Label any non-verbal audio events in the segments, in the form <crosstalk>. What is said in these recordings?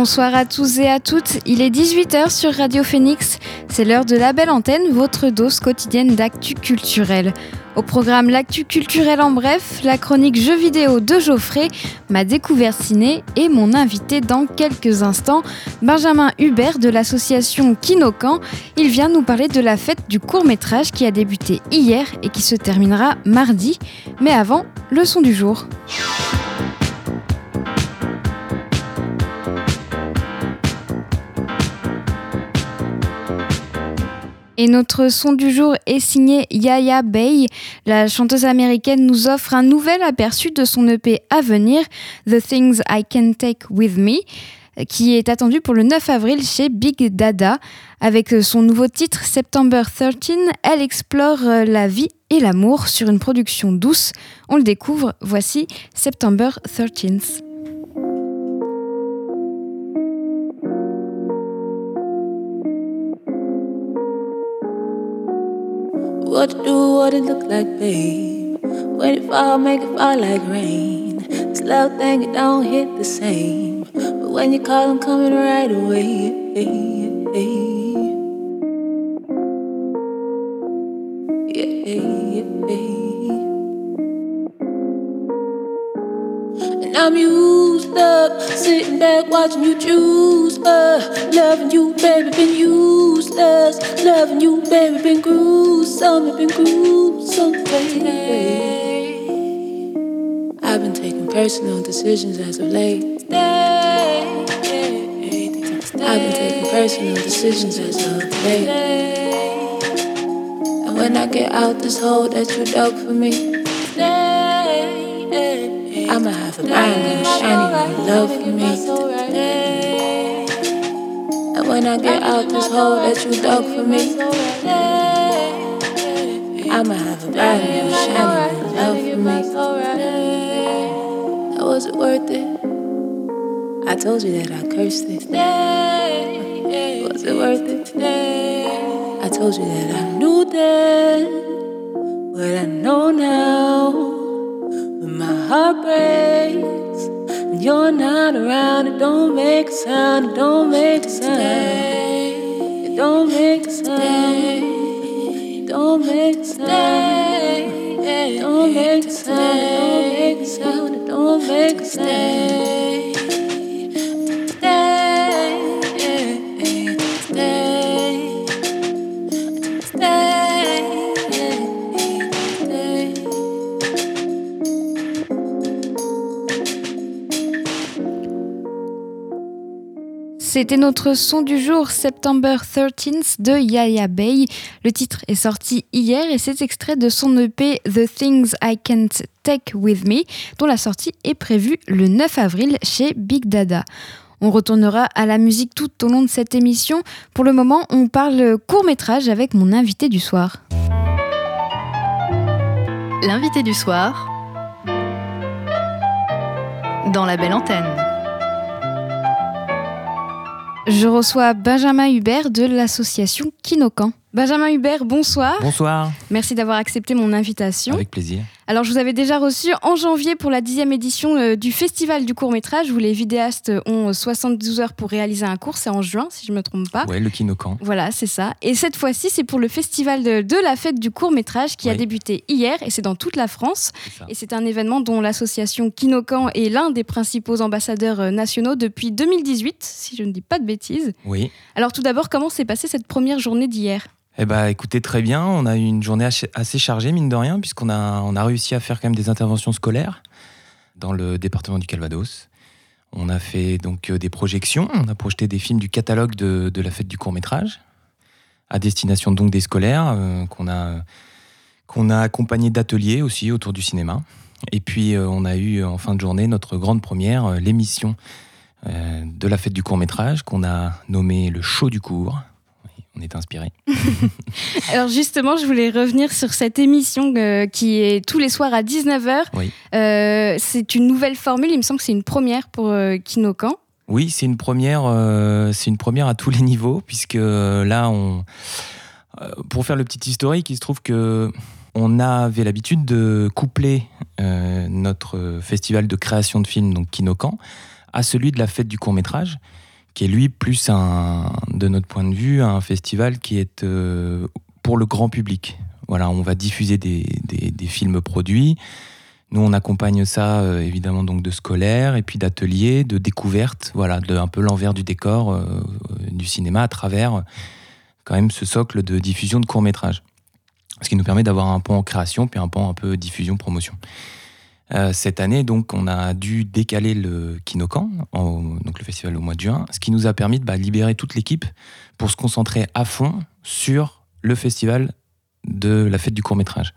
Bonsoir à tous et à toutes, il est 18h sur Radio Phoenix, c'est l'heure de la belle antenne, votre dose quotidienne d'actu culturel. Au programme L'actu culturel en bref, la chronique jeux vidéo de Geoffrey, ma découverte ciné et mon invité dans quelques instants, Benjamin Hubert de l'association Kinokan. Il vient nous parler de la fête du court métrage qui a débuté hier et qui se terminera mardi. Mais avant, le son du jour. Et notre son du jour est signé Yaya Bay. La chanteuse américaine nous offre un nouvel aperçu de son EP à venir, The Things I Can Take With Me, qui est attendu pour le 9 avril chez Big Dada. Avec son nouveau titre September 13, elle explore la vie et l'amour sur une production douce. On le découvre, voici September 13. What do, what it look like, babe. When it fall, make it fall like rain. This love thing, it don't hit the same. But when you call, I'm coming right away. Yeah. And I'm used up, sitting back watching you choose her. Loving you, baby, been useless. Loving you, baby, been gruesome, been gruesome, baby. I've been taking personal decisions as of late. I've been taking personal decisions as of late. And when I get out this hole that you dug for me. I'ma have a brand new shiny love for me. When I get out this hole that you dug for me, I'ma have a new shiny new love for me. Now was it worth it? I told you that I cursed it. Was it worth it? I told you that I knew then, what I know now When my heart breaks you're not around. It don't make a sound. It don't make a sound. It don't make a sound. It don't make a sound. It don't make a sound. It don't make a sound. C'était notre son du jour September 13th de Yaya Bay. Le titre est sorti hier et c'est extrait de son EP The Things I Can't Take With Me, dont la sortie est prévue le 9 avril chez Big Dada. On retournera à la musique tout au long de cette émission. Pour le moment, on parle court métrage avec mon invité du soir. L'invité du soir dans la belle antenne. Je reçois Benjamin Hubert de l'association Kinokan. Benjamin Hubert, bonsoir. Bonsoir. Merci d'avoir accepté mon invitation. Avec plaisir. Alors, je vous avais déjà reçu en janvier pour la dixième édition euh, du Festival du court métrage où les vidéastes ont 72 heures pour réaliser un cours. C'est en juin, si je ne me trompe pas. Ouais, le Kinokan. Voilà, c'est ça. Et cette fois-ci, c'est pour le Festival de, de la fête du court métrage qui a Oui. débuté hier et c'est dans toute la France. Et c'est un événement dont l'association Kinokan est l'un des principaux ambassadeurs euh, nationaux depuis 2018, si je ne dis pas de bêtises. Oui. Alors tout d'abord, comment s'est passée cette première journée d'hier? Eh ben, écoutez, très bien. On a eu une journée assez chargée, mine de rien, puisqu'on a, on a réussi à faire quand même des interventions scolaires dans le département du Calvados. On a fait donc euh, des projections. On a projeté des films du catalogue de, la fête du court métrage à destination donc des scolaires euh, qu'on a qu'on a d'ateliers aussi autour du cinéma. Et puis euh, on a eu en fin de journée notre grande première, l'émission de la fête du court métrage qu'on a nommée le show du court. On est inspiré. <laughs> Alors justement, je voulais revenir sur cette émission euh, qui est tous les soirs à 19h. Oui. Euh, c'est une nouvelle formule, il me semble que c'est une première pour euh, Kinokan. Oui, c'est une première, euh, c'est une première à tous les niveaux, puisque là, on, pour faire le petit historique, il se trouve que on avait l'habitude de coupler notre festival de création de films, donc Kinokan, à celui de la fête du court métrage, qui est lui plus un, de notre point de vue, un festival qui est euh, pour le grand public. Voilà, on va diffuser des, des- films produits. Nous, on accompagne ça euh, évidemment donc de scolaires et puis d'ateliers, de découvertes, voilà, de un peu l'envers du décor euh, du cinéma à travers quand même ce socle de diffusion de courts métrages. Ce qui nous permet d'avoir un pan en création puis un pan un peu diffusion promotion. Euh, cette année, donc, on a dû décaler le Kinokan, donc le festival au mois de juin, ce qui nous a permis de bah, libérer toute l'équipe pour se concentrer à fond sur le festival de la fête du court métrage.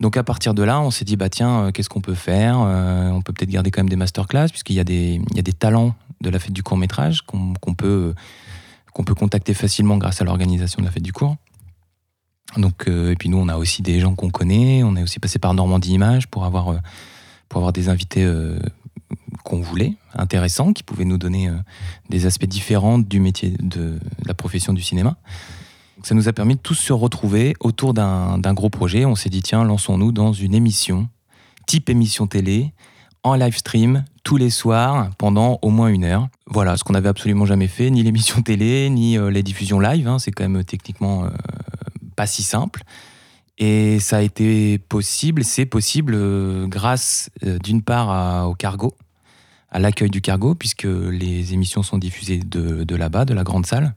Donc à partir de là, on s'est dit bah tiens, euh, qu'est-ce qu'on peut faire Euh, On peut peut-être garder quand même des masterclass puisqu'il y a des talents de la fête du court métrage qu'on peut qu'on peut contacter facilement grâce à l'organisation de la fête du court. Donc euh, et puis nous on a aussi des gens qu'on connaît, on est aussi passé par Normandie Images pour avoir euh, pour avoir des invités euh, qu'on voulait, intéressants, qui pouvaient nous donner des aspects différents du métier de, la profession du cinéma. Ça nous a permis de tous se retrouver autour d'un gros projet. On s'est dit, tiens, lançons-nous dans une émission, type émission télé, en live stream, tous les soirs, pendant au moins une heure. Voilà, ce qu'on n'avait absolument jamais fait, ni l'émission télé, ni les diffusions live. hein. C'est quand même techniquement pas si simple. Et ça a été possible, c'est possible euh, grâce euh, d'une part au cargo, à l'accueil du cargo, puisque les émissions sont diffusées de, là-bas, de la grande salle.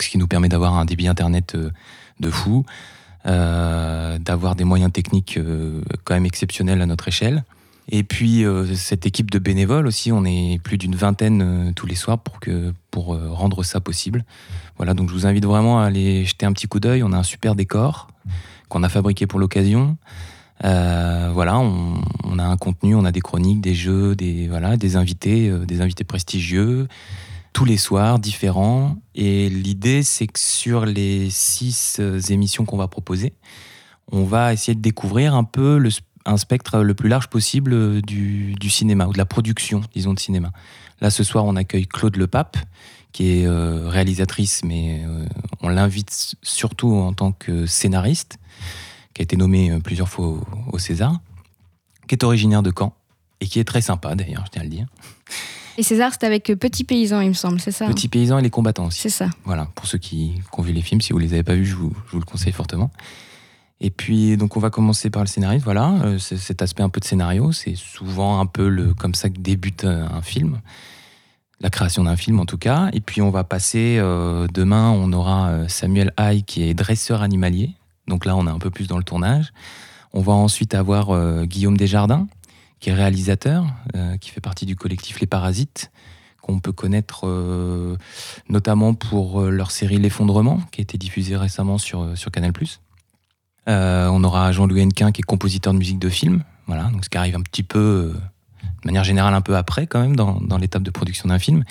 Ce qui nous permet d'avoir un débit internet euh, de fou, d'avoir des moyens techniques quand même exceptionnels à notre échelle. Et puis euh, cette équipe de bénévoles aussi, on est plus d'une vingtaine euh, tous les soirs pour, que, pour euh, rendre ça possible. Voilà, donc je vous invite vraiment à aller jeter un petit coup d'œil. On a un super décor qu'on a fabriqué pour l'occasion. Voilà, on, on a un contenu, on a des chroniques, des jeux, des, voilà, des invités, des invités prestigieux tous les soirs, différents. Et l'idée, c'est que sur les six émissions qu'on va proposer, on va essayer de découvrir un peu le, un spectre le plus large possible euh, du, du cinéma, ou de la production, disons, de cinéma. Là, ce soir, on accueille Claude Lepape, qui est euh, réalisatrice, mais euh, on l'invite surtout en tant que scénariste, qui a été nommé plusieurs fois au, au César, qui est originaire de Caen, et qui est très sympa d'ailleurs, je tiens à le dire. Et César, c'est avec Petit Paysan, il me semble, c'est ça hein? Petit paysan et les combattants aussi. C'est ça. Voilà, pour ceux qui, qui ont vu les films, si vous les avez pas vus, je vous, je vous le conseille fortement. Et puis, donc, on va commencer par le scénario. Voilà, euh, cet aspect un peu de scénario, c'est souvent un peu le, comme ça que débute euh, un film, la création d'un film en tout cas. Et puis, on va passer euh, demain, on aura Samuel Haye qui est dresseur animalier. Donc là, on est un peu plus dans le tournage. On va ensuite avoir Guillaume Desjardins, qui est réalisateur, qui fait partie du collectif Les Parasites, qu'on peut connaître notamment pour leur série L'effondrement, qui a été diffusée récemment sur, sur Canal+. Euh, on aura Jean-Louis Hennequin, qui est compositeur de musique de film, voilà, donc ce qui arrive un petit peu, euh, de manière générale, un peu après quand même, dans, dans l'étape de production d'un film.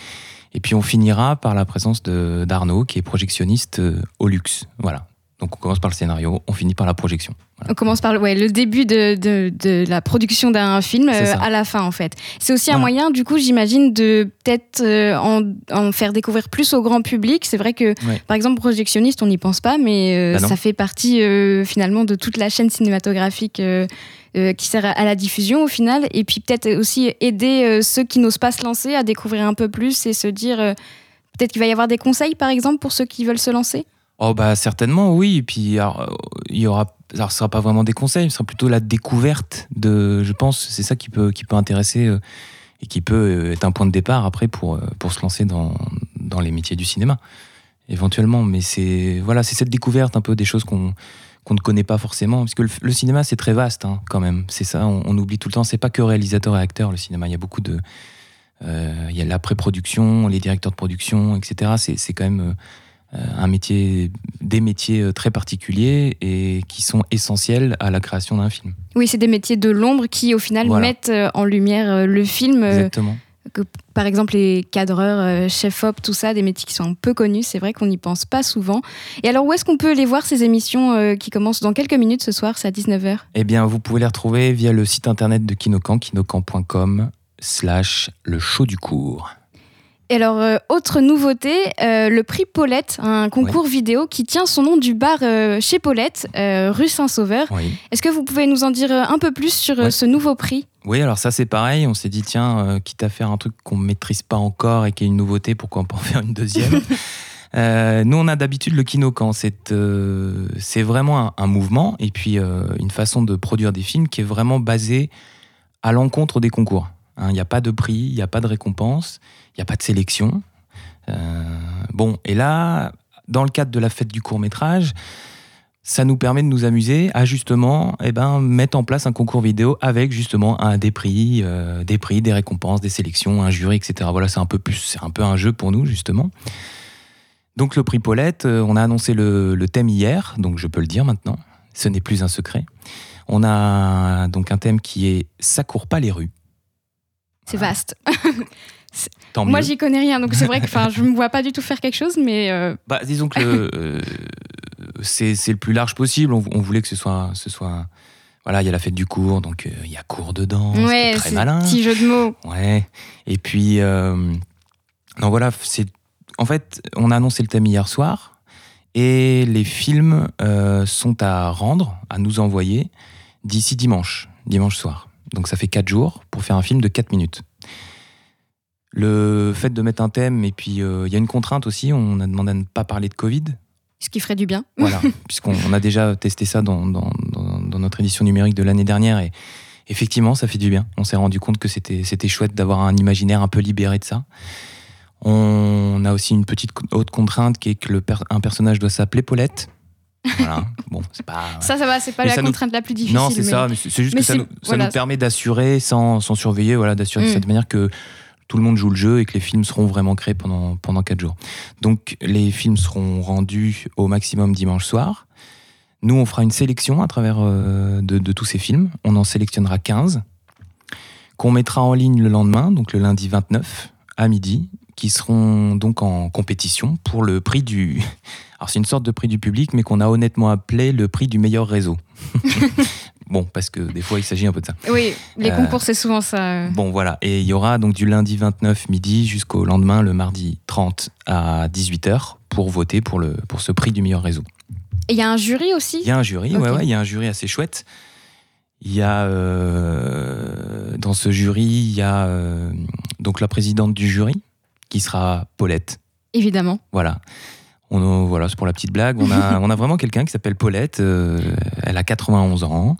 Et puis on finira par la présence d'Arnaud, qui est projectionniste euh, au luxe. Voilà. Donc on commence par le scénario, on finit par la projection. On commence par le- ouais, le début de, de- de la production d'un film euh, à la fin, en fait. C'est aussi un moyen, du coup, j'imagine, de peut-être euh, en, en faire découvrir plus au grand public. C'est vrai que, Ouais. par exemple, projectionniste, on n'y pense pas, mais euh, Bah ça fait partie finalement de toute la chaîne cinématographique qui sert à, la diffusion au final. Et puis peut-être aussi aider ceux qui n'osent pas se lancer à découvrir un peu plus et se dire. Peut-être qu'il va y avoir des conseils, par exemple, pour ceux qui veulent se lancer? Oh bah certainement oui. Et puis alors, il y aura, alors ce sera pas vraiment des conseils, ce sera plutôt la découverte de, je pense, c'est ça qui peut qui peut intéresser euh, et qui peut euh, être un point de départ après pour euh, pour se lancer dans dans les métiers du cinéma éventuellement. Mais c'est voilà, c'est cette découverte un peu des choses qu'on qu'on ne connaît pas forcément, parce que le, cinéma c'est très vaste hein, quand même. C'est ça, on, oublie tout le temps. C'est pas que réalisateur et acteur le cinéma. Il y a beaucoup de il y a la pré-production, les directeurs de production, etc. C'est quand même un métier, des métiers euh, très particuliers et qui sont essentiels à la création d'un film. Oui, c'est des métiers de l'ombre qui, au final, Voilà. mettent euh, en lumière euh, le film euh, Exactement. que, par exemple les cadreurs, euh, chef-op, tout ça, des métiers qui sont peu connus. C'est vrai qu'on n'y pense pas souvent. Et alors, où est-ce qu'on peut les voir ces émissions euh, qui commencent dans quelques minutes ce soir C'est à 19h. Eh bien, vous pouvez les retrouver via le site internet de Kinokan, kinokan.com slash le show du cours. Et alors, euh, autre nouveauté, euh, le prix Paulette, un concours vidéo qui tient son nom du bar euh, chez Paulette, rue Saint-Sauveur. Oui. Est-ce que vous pouvez nous en dire un peu plus sur ce nouveau prix? Oui, alors ça c'est pareil. On s'est dit tiens, quitte à faire un truc qu'on maîtrise pas encore et qui est une nouveauté, pourquoi pas en <laughs> faire une deuxième? Nous, on a d'habitude le Kinokan. C'est c'est vraiment un, un mouvement et puis une façon de produire des films qui est vraiment basée à l'encontre des concours. Hein, Il n'y a pas de prix, il n'y a pas de récompense, n'y a pas de sélection. Euh, bon, et là, dans le cadre de la fête du court métrage, ça nous permet de nous amuser à justement eh ben, mettre en place un concours vidéo avec justement un, des prix, euh, des prix, des récompenses, des sélections, un jury, etc. Voilà, c'est un peu plus, c'est un peu un jeu pour nous justement. Donc le prix Paulette, euh, on a annoncé le, le thème hier, donc je peux le dire maintenant. Ce n'est plus un secret. On a donc un thème qui est ça court pas les rues. C'est vaste. <laughs> Tant Moi, j'y connais rien, donc c'est vrai que je ne me vois pas du tout faire quelque chose, mais euh, Bah, disons que le, <laughs> euh, c'est c'est le plus large possible. On, on voulait que ce soit, ce soit. Voilà, il y a la fête du cours, donc euh, il y a cours dedans. ouais, c'est très c'est malin. petit jeu de mots. Ouais. Et puis, non, voilà, c'est. En fait, on a annoncé le thème hier soir et les films sont à rendre, à nous envoyer d'ici dimanche, dimanche soir. Donc ça fait 4 jours pour faire un film de 4 minutes. Le fait de mettre un thème, et puis euh, il y a une contrainte aussi, on a demandé à ne pas parler de Covid. Ce qui ferait du bien. Voilà, <laughs> puisqu'on on a déjà testé ça dans, dans- dans- dans notre édition numérique de l'année dernière et effectivement, ça fait du bien. On s'est rendu compte que c'était chouette d'avoir un imaginaire un peu libéré de ça. On a aussi une petite autre contrainte qui est que le per- un personnage doit s'appeler Paulette. Voilà, <laughs> bon, c'est pas. Ça, ça va, c'est pas Mais la nous- contrainte la plus difficile. non, c'est mais- ça, c'est juste mais que ça, nous, ça voilà. nous permet d'assurer sans, sans surveiller, voilà, d'assurer de Mm. cette manière que tout le monde joue le jeu et que les films seront vraiment créés pendant, pendant 4 jours. Donc les films seront rendus au maximum dimanche soir. Nous, on fera une sélection à travers euh, de, tous ces films. On en sélectionnera 15 qu'on mettra en ligne le lendemain, donc le lundi 29 à midi, qui seront donc en compétition pour le prix du... <laughs> Alors c'est une sorte de prix du public, mais qu'on a honnêtement appelé le prix du meilleur réseau. <laughs> bon, parce que des fois, il s'agit un peu de ça. Oui, les Euh, concours, c'est souvent ça. euh. Bon, voilà. Et il y aura donc du lundi 29 midi jusqu'au lendemain, le mardi 30 à 18h, pour voter pour, le, pour ce prix du meilleur réseau. Et il y a un jury aussi? Il y a un jury, Ok. ouais, ouais, il y a un jury assez chouette. Il y a euh, dans ce jury, il y a euh, donc la présidente du jury qui sera Paulette. Évidemment. Voilà. On, voilà, c'est pour la petite blague. On a, <laughs> on a vraiment quelqu'un qui s'appelle Paulette. euh, elle a 91 ans.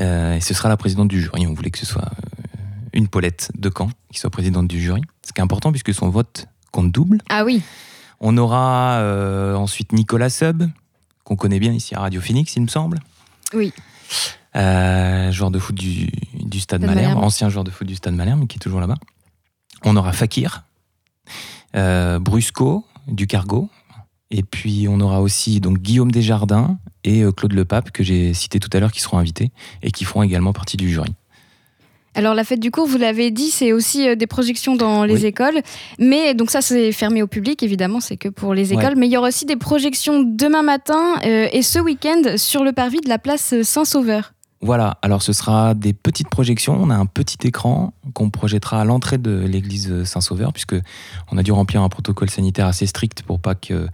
euh, et ce sera la présidente du jury. On voulait que ce soit euh, une Paulette de Caen qui soit présidente du jury. Ce qui est important puisque son vote compte double. Ah oui. On aura euh, ensuite Nicolas Sub, qu'on connaît bien ici à Radio Phoenix, il me semble. Oui. Joueur de foot du, du Stade Stade Malherbe, Malherbe. ancien joueur de foot du Stade Malherbe, qui est toujours là-bas. On aura Fakir, Brusco du Cargo, et puis on aura aussi donc Guillaume Desjardins et euh, Claude Lepape que j'ai cité tout à l'heure qui seront invités et qui feront également partie du jury. Alors la fête du cours, vous l'avez dit, c'est aussi euh, des projections dans les Oui. écoles. Mais donc ça, c'est fermé au public, évidemment, c'est que pour les Ouais. écoles. Mais il y aura aussi des projections demain matin euh, et ce week-end sur le parvis de la place Saint-Sauveur. Voilà, alors ce sera des petites projections. On a un petit écran qu'on projettera à l'entrée de l'église Saint-Sauveur, puisque on a dû remplir un protocole sanitaire assez strict pour pas qu'il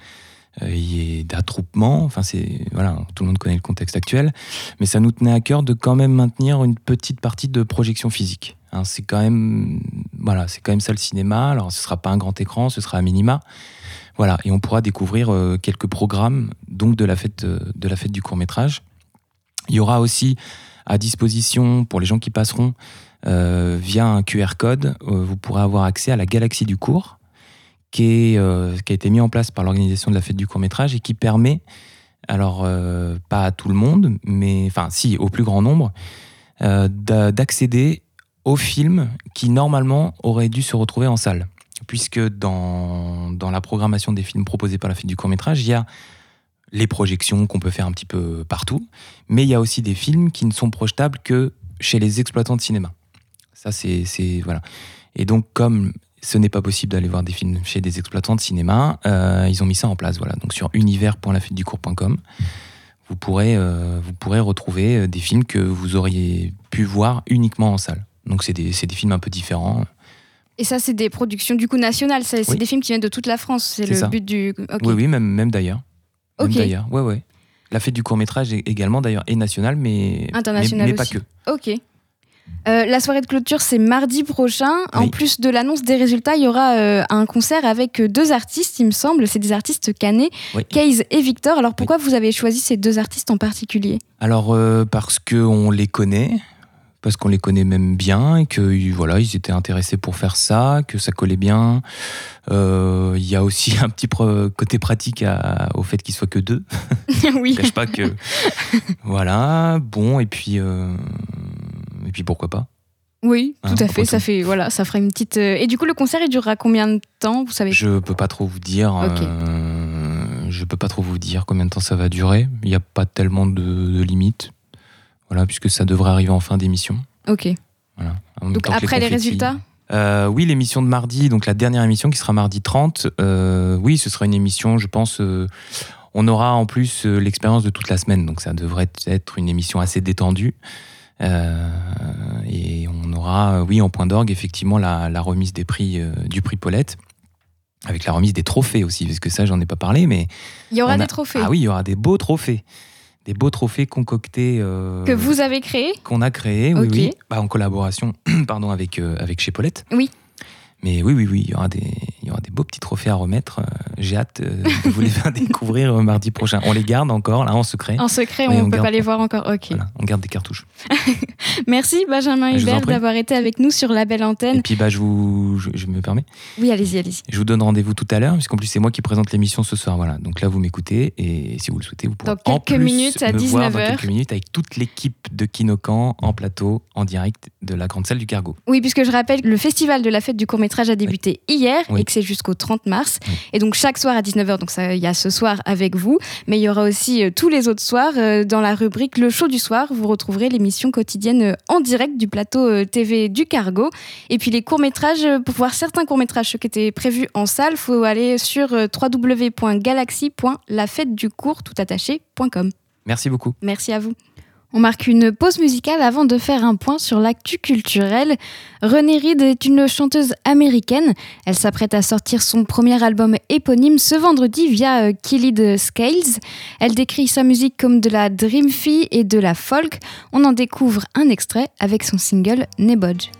y ait d'attroupement. Enfin, c'est voilà, tout le monde connaît le contexte actuel, mais ça nous tenait à cœur de quand même maintenir une petite partie de projection physique. Hein, c'est quand même voilà, c'est quand même ça le cinéma. Alors, ce sera pas un grand écran, ce sera à minima. Voilà, et on pourra découvrir euh, quelques programmes donc de la fête euh, de la fête du court métrage. Il y aura aussi à disposition pour les gens qui passeront euh, via un QR code, euh, vous pourrez avoir accès à la galaxie du cours, euh, qui a été mis en place par l'organisation de la fête du court métrage et qui permet, alors euh, pas à tout le monde, mais enfin si, au plus grand nombre, euh, d'a- d'accéder aux films qui normalement auraient dû se retrouver en salle. Puisque dans, dans la programmation des films proposés par la fête du court métrage, il y a les projections qu'on peut faire un petit peu partout, mais il y a aussi des films qui ne sont projetables que chez les exploitants de cinéma. Ça, c'est- voilà. Et donc, comme ce n'est pas possible d'aller voir des films chez des exploitants de cinéma, euh, ils ont mis ça en place. Voilà. Donc sur univers.lafêteducours.com, vous pourrez, euh, vous pourrez retrouver euh, des films que vous auriez pu voir uniquement en salle. Donc c'est des, des films un peu différents. Et ça, c'est des productions du coup nationales. C'est Oui. des films qui viennent de toute la France. C'est le ça. but du. Oui, oui, même, même d'ailleurs. Même d'ailleurs. Ouais, ouais. La fête du court métrage également d'ailleurs est nationale, mais Internationale mais, mais pas que. Ok. Euh, la soirée de clôture, c'est mardi prochain. En plus de l'annonce des résultats, il y aura euh, un concert avec euh, deux artistes, il me semble. C'est des artistes canés, Oui. Case et Victor. Alors pourquoi vous avez choisi ces deux artistes en particulier? Alors euh, parce que on les connaît, parce qu'on les connaît même bien et que voilà, ils étaient intéressés pour faire ça, que ça collait bien. Euh, Il y a aussi <laughs> un petit côté pratique à- au fait qu'ils soient que deux. <laughs> Oui. Je cache pas que voilà, bon et puis euh, et puis pourquoi pas. Oui, Hein, tout à fait. Ça tout. fait voilà, ça fera une petite. euh, Et du coup, le concert, il durera combien de temps Vous savez? Je peux pas trop vous dire. Ok. euh, je peux pas trop vous dire combien de temps ça va durer. Il n'y a pas tellement de, de limites. Voilà, puisque ça devrait arriver en fin d'émission. Ok. Voilà. Donc après les, résultats? Euh, oui, l'émission de mardi, donc la dernière émission qui sera mardi 30. euh, oui, ce sera une émission, je pense. on aura en plus l'expérience de toute la semaine, donc ça devrait être une émission assez détendue. Euh, et on aura, euh, oui, en point d'orgue, effectivement, la, la remise des prix euh, du prix Paulette, avec la remise des trophées aussi, parce que ça, j'en ai pas parlé, mais Il y aura a- des trophées ah oui, il y aura des beaux trophées, des beaux trophées concoctés. euh, que vous avez créés. qu'on a créé, oui, Bah, en collaboration <clears throat> pardon, avec, euh, avec chez Paulette. Oui. Mais oui, oui, oui, il y aura des, il y aura des beaux petits trophées à remettre. Euh, J'ai hâte euh, de vous les <laughs> faire découvrir euh, mardi prochain. On les garde encore, là, en secret. En secret, on ne peut garde- pas les voir encore. Ok. Voilà, on garde des cartouches. <laughs> Merci Benjamin Je en Hubert d'avoir été avec nous sur la belle Et antenne. puis, bah, je, vous, je, je me permets, Oui, allez-y, allez-y. je vous donne rendez-vous tout à l'heure, puisqu'en plus, c'est moi qui présente l'émission ce soir. Voilà. Donc là, vous m'écoutez, et si vous le souhaitez, vous pourrez Dans en quelques plus minutes, à me voir dans 19 quelques minutes avec toute l'équipe de Kinokan en plateau, en direct de la grande salle du Cargo. Oui, puisque je rappelle le festival de la fête du court métrage a débuté hier Oui. et que c'est jusqu'au 30 mars. Oui. Et donc chaque soir à 19h, donc il y a ce soir avec vous, mais il y aura aussi euh, tous les autres soirs euh, dans la rubrique Le show du soir. Vous retrouverez l'émission quotidienne euh, en direct du plateau TV du Cargo. Et puis les courts métrages, euh, pour voir certains courts métrages qui étaient prévus en salle, faut aller sur tout attaché.com. Merci beaucoup. Merci à vous. On marque une pause musicale avant de faire un point sur l'actu culturel. Renée Reed est une chanteuse américaine. Elle s'apprête à sortir son premier album éponyme ce vendredi via euh, Killed Scales. Elle décrit sa musique comme de la dream fee et de la folk. On en découvre un extrait avec son single Nebodge.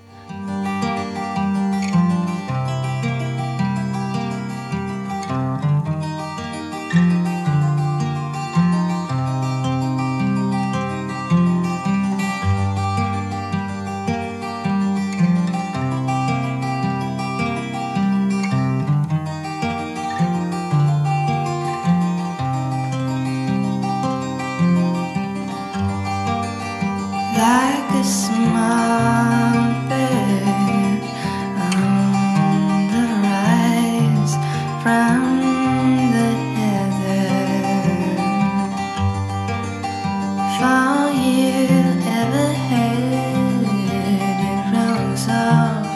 Oh.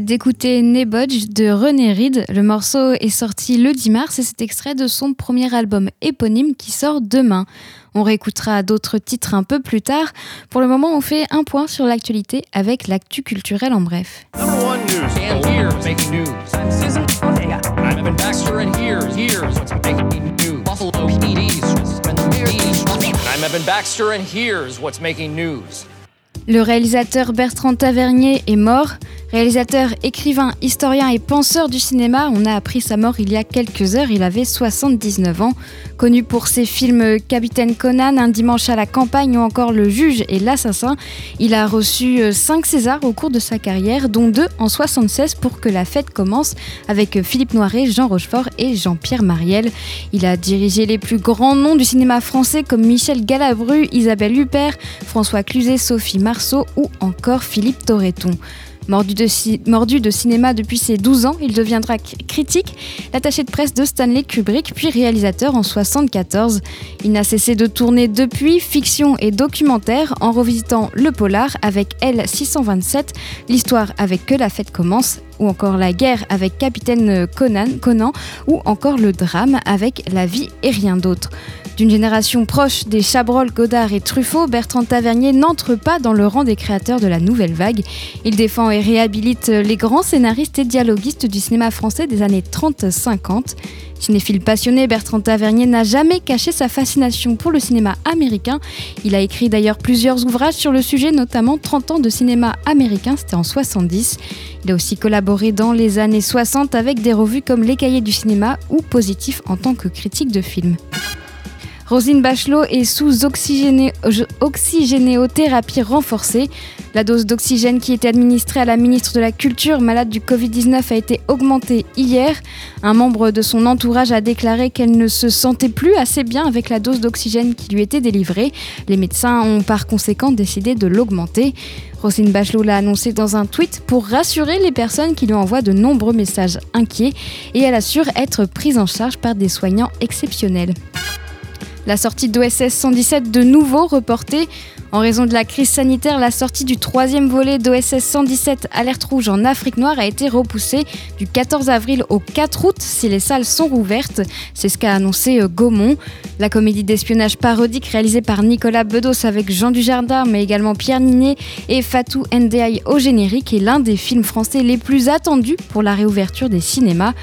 Venez d'écouter Nebodge de René Reed. Le morceau est sorti le 10 mars et c'est extrait de son premier album éponyme qui sort demain. On réécoutera d'autres titres un peu plus tard. Pour le moment, on fait un point sur l'actualité avec l'actu culturel en bref. Le réalisateur Bertrand Tavernier est mort. Réalisateur, écrivain, historien et penseur du cinéma, on a appris sa mort il y a quelques heures, il avait 79 ans. Connu pour ses films Capitaine Conan, Un dimanche à la campagne ou encore Le juge et l'assassin, il a reçu 5 euh, Césars au cours de sa carrière, dont 2 en 76 pour que la fête commence avec Philippe Noiret, Jean Rochefort et Jean-Pierre Mariel. Il a dirigé les plus grands noms du cinéma français comme Michel Galabru, Isabelle Huppert, François Cluzet, Sophie Marceau ou encore Philippe Torreton. Mordu de, cinéma depuis ses 12 ans, il deviendra critique, l'attaché de presse de Stanley Kubrick, puis réalisateur en 1974. Il n'a cessé de tourner depuis fiction et documentaire en revisitant le polar avec L627, l'histoire avec Que la fête commence, ou encore la guerre avec Capitaine Conan, Conan ou encore le drame avec La vie et rien d'autre. D'une génération proche des Chabrol, Godard et Truffaut, Bertrand Tavernier n'entre pas dans le rang des créateurs de la nouvelle vague. Il défend et réhabilite les grands scénaristes et dialoguistes du cinéma français des années 30-50. Cinéphile passionné, Bertrand Tavernier n'a jamais caché sa fascination pour le cinéma américain. Il a écrit d'ailleurs plusieurs ouvrages sur le sujet, notamment 30 ans de cinéma américain, c'était en 70. Il a aussi collaboré dans les années 60 avec des revues comme Les Cahiers du cinéma ou Positif en tant que critique de films. Rosine Bachelot est sous oxygénéothérapie renforcée. La dose d'oxygène qui était administrée à la ministre de la Culture malade du Covid-19 a été augmentée hier. Un membre de son entourage a déclaré qu'elle ne se sentait plus assez bien avec la dose d'oxygène qui lui était délivrée. Les médecins ont par conséquent décidé de l'augmenter. Rosine Bachelot l'a annoncé dans un tweet pour rassurer les personnes qui lui envoient de nombreux messages inquiets et elle assure être prise en charge par des soignants exceptionnels. La sortie d'OSS 117 de nouveau reportée. En raison de la crise sanitaire, la sortie du troisième volet d'OSS 117 Alerte Rouge en Afrique noire a été repoussée du 14 avril au 4 août si les salles sont rouvertes. C'est ce qu'a annoncé euh, Gaumont. La comédie d'espionnage parodique réalisée par Nicolas Bedos avec Jean Dujardin, mais également Pierre Ninet et Fatou Ndiaye au générique est l'un des films français les plus attendus pour la réouverture des cinémas.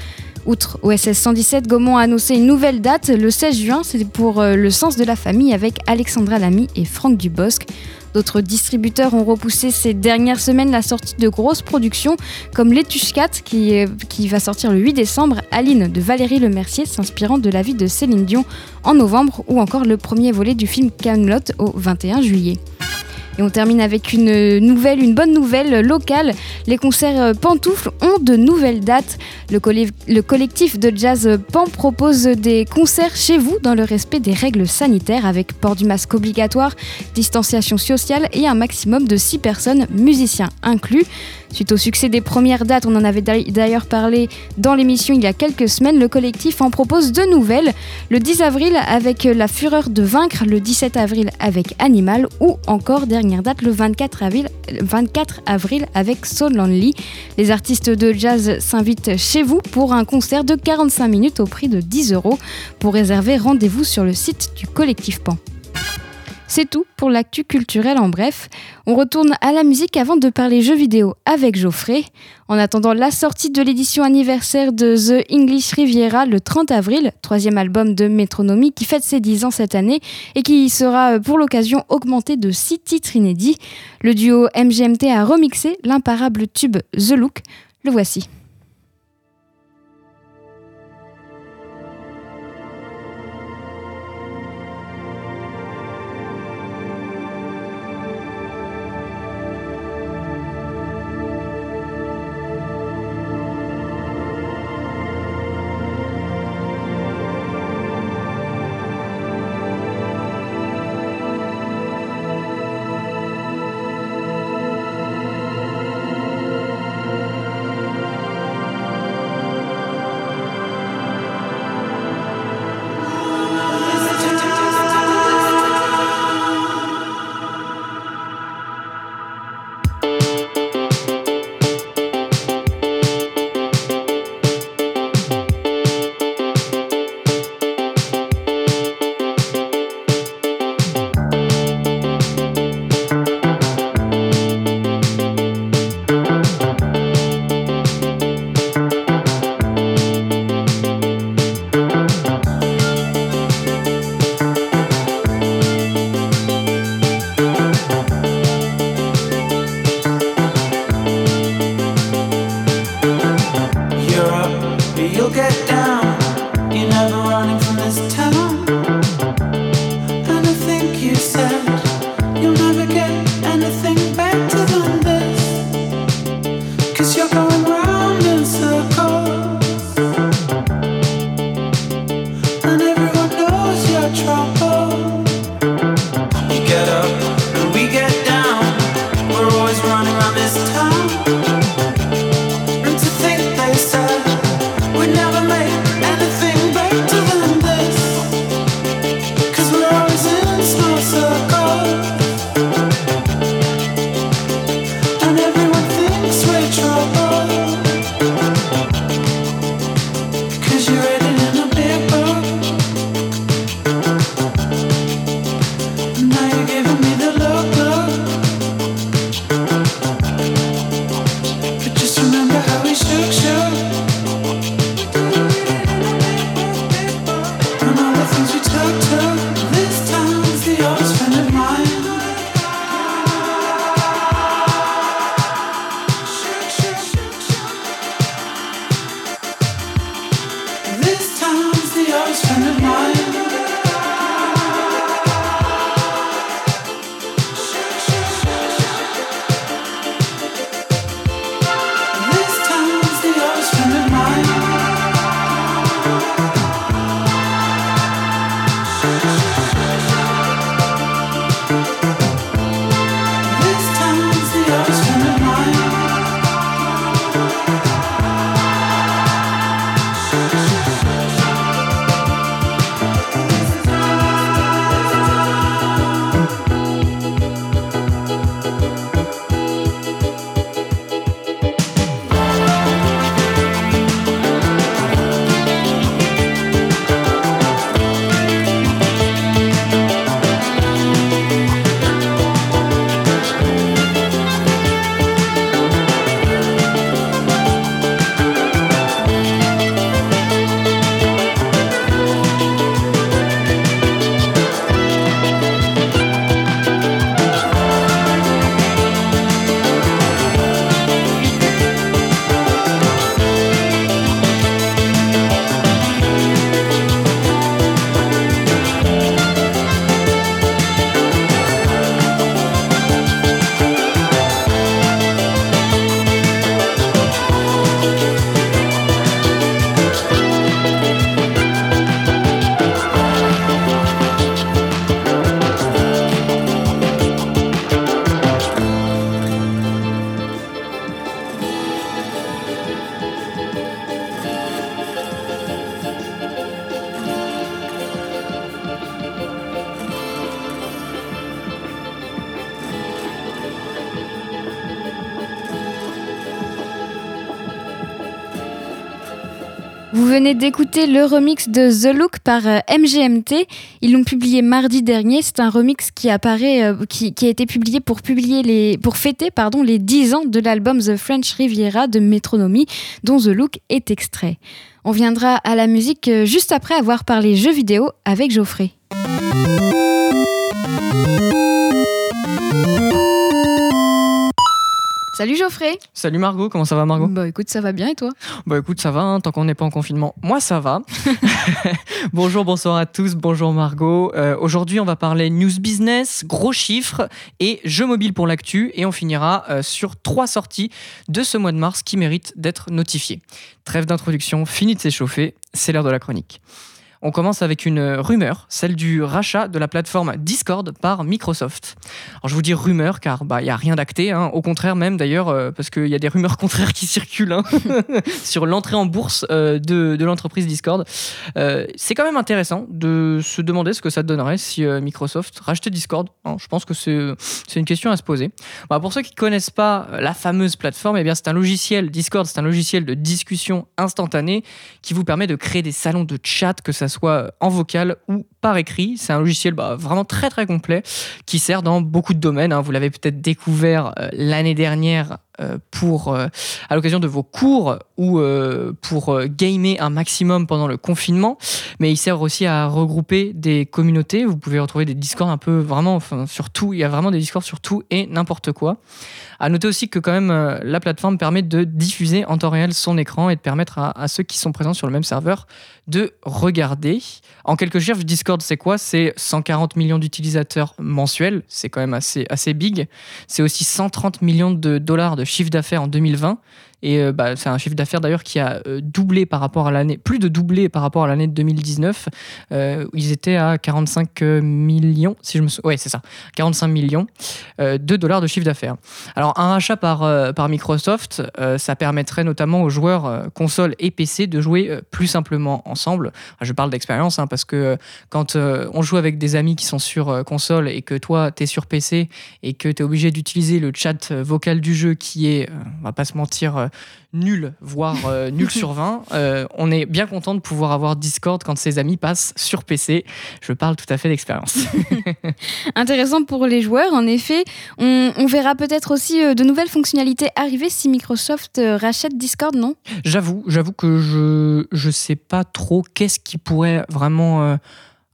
Outre OSS 117, Gaumont a annoncé une nouvelle date, le 16 juin, c'est pour euh, le sens de la famille avec Alexandra Lamy et Franck Dubosc. D'autres distributeurs ont repoussé ces dernières semaines la sortie de grosses productions comme L'Etushkat qui, qui va sortir le 8 décembre, Aline de Valérie Lemercier s'inspirant de la vie de Céline Dion en novembre ou encore le premier volet du film Camelot au 21 juillet. Et on termine avec une nouvelle, une bonne nouvelle locale. Les concerts euh, Pantoufles ont de nouvelles dates. Le, collectif de jazz Pan propose des concerts chez vous dans le respect des règles sanitaires avec port du masque obligatoire, distanciation sociale et un maximum de 6 personnes, musiciens inclus. Suite au succès des premières dates, on en avait d'ailleurs parlé dans l'émission il y a quelques semaines, le collectif en propose de nouvelles. Le 10 avril avec La Fureur de Vaincre, le 17 avril avec Animal ou encore date le 24 avril, 24 avril avec So Lonely. Les artistes de jazz s'invitent chez vous pour un concert de 45 minutes au prix de 10 euros. Pour réserver, rendez-vous sur le site du collectif Pan. C'est tout pour l'actu culturel en bref. On retourne à la musique avant de parler jeux vidéo avec Geoffrey. En attendant la sortie de l'édition anniversaire de The English Riviera le 30 avril, troisième album de Métronomie qui fête ses 10 ans cette année et qui sera pour l'occasion augmenté de 6 titres inédits. Le duo MGMT a remixé l'imparable tube The Look. Le voici. mine. Venez d'écouter le remix de The Look par euh, MGMT. Ils l'ont publié mardi dernier. C'est un remix qui apparaît, euh, qui, a été publié pour fêter les 10 ans de l'album The French Riviera de Metronomy, dont The Look est extrait. On viendra à la musique euh, juste après avoir parlé jeux vidéo avec Geoffrey. Salut Geoffrey Salut Margot, comment ça va Margot? Bah écoute, ça va bien et toi? Bah écoute, ça va, hein, tant qu'on n'est pas en confinement. Moi, ça va. <laughs> <laughs> bonjour, bonsoir à tous, bonjour Margot. Euh, Aujourd'hui, on va parler news business, gros chiffres et jeux mobiles pour l'actu. Et on finira euh, sur trois sorties de ce mois de mars qui méritent d'être notifiées. Trêve d'introduction, fini de s'échauffer, c'est l'heure de la chronique. On commence avec une rumeur, celle du rachat de la plateforme Discord par Microsoft. Alors je vous dis rumeur car bah il y a rien d'acté, hein. au contraire même d'ailleurs euh, parce qu'il y a des rumeurs <laughs> contraires qui circulent hein, <laughs> sur l'entrée en bourse euh, de, l'entreprise Discord. Euh, c'est quand même intéressant de se demander ce que ça donnerait si Microsoft rachetait Discord. hein. je pense que c'est une question à se poser. Bah, pour ceux qui connaissent pas la fameuse plateforme, eh bien c'est un logiciel Discord, c'est un logiciel de discussion instantanée qui vous permet de créer des salons de chat que ça soit en vocal ou par écrit. C'est un logiciel bah, vraiment très très complet qui sert dans beaucoup de domaines. hein. Vous l'avez peut-être découvert euh, l'année dernière euh, pour euh, à l'occasion de vos cours ou pour gamer un maximum pendant le confinement. Mais il sert aussi à regrouper des communautés. Vous pouvez retrouver des discords un peu vraiment enfin, sur tout. Il y a vraiment des discords sur tout et n'importe quoi. À noter aussi que quand même la plateforme permet de diffuser en temps réel son écran et de permettre à, à ceux qui sont présents sur le même serveur de regarder. En quelques chiffres, Discord, c'est quoi? C'est 140 millions d'utilisateurs mensuels. C'est quand même assez, assez big. C'est aussi 130 millions de dollars de chiffre d'affaires en 2020. Et euh, bah, c'est un chiffre d'affaires d'ailleurs qui a euh, doublé par rapport à l'année, plus de doublé par rapport à l'année de 2019. Euh, ils étaient à 45 millions, si je me souviens. Ouais, c'est ça, 45 millions euh, de dollars de chiffre d'affaires. Alors un rachat par, euh, Microsoft, euh, ça permettrait notamment aux joueurs euh, console et PC de jouer euh, plus simplement ensemble. Je parle d'expérience hein, parce que euh, quand euh, on joue avec des amis qui sont sur euh, console et que toi tu es sur PC et que tu es obligé d'utiliser le chat euh, vocal du jeu qui est, euh, on va pas se mentir, euh, nul, voire euh, <laughs> nul sur 20, euh, on est bien content de pouvoir avoir Discord quand ses amis passent sur PC. Je parle tout à fait d'expérience. <laughs> Intéressant pour les joueurs, en effet. On, on verra peut-être aussi euh, de nouvelles fonctionnalités arriver si Microsoft euh, rachète Discord, non? J'avoue, j'avoue que je je sais pas trop qu'est-ce qui pourrait vraiment euh,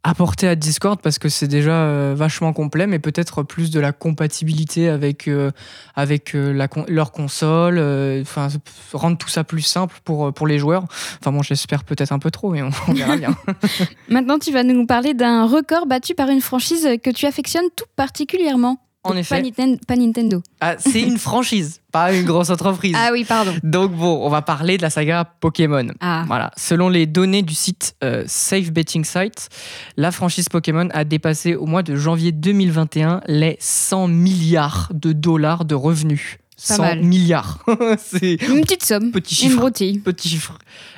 apporter à Discord parce que c'est déjà euh, vachement complet, mais peut-être plus de la compatibilité avec euh, avec euh, la con- leur console, euh, enfin rendre tout ça plus simple pour euh, pour les joueurs. Enfin bon, j'espère peut-être un peu trop, mais on, on verra bien. <laughs> <laughs> Maintenant, tu vas nous parler d'un record battu par une franchise que tu affectionnes tout particulièrement. En effet. Pas Nintendo. Ah, c'est une <laughs> franchise, pas une grosse entreprise. Ah oui, pardon. Donc bon, on va parler de la saga Pokémon. Ah. Voilà. Selon les données du site euh, Safe Betting Site, la franchise Pokémon a dépassé au mois de janvier 2021 les 100 milliards de dollars de revenus. Pas 100 mal. milliards. <laughs> C'est Une petite somme. petit Une chiffre. broutille. Petit chiffre.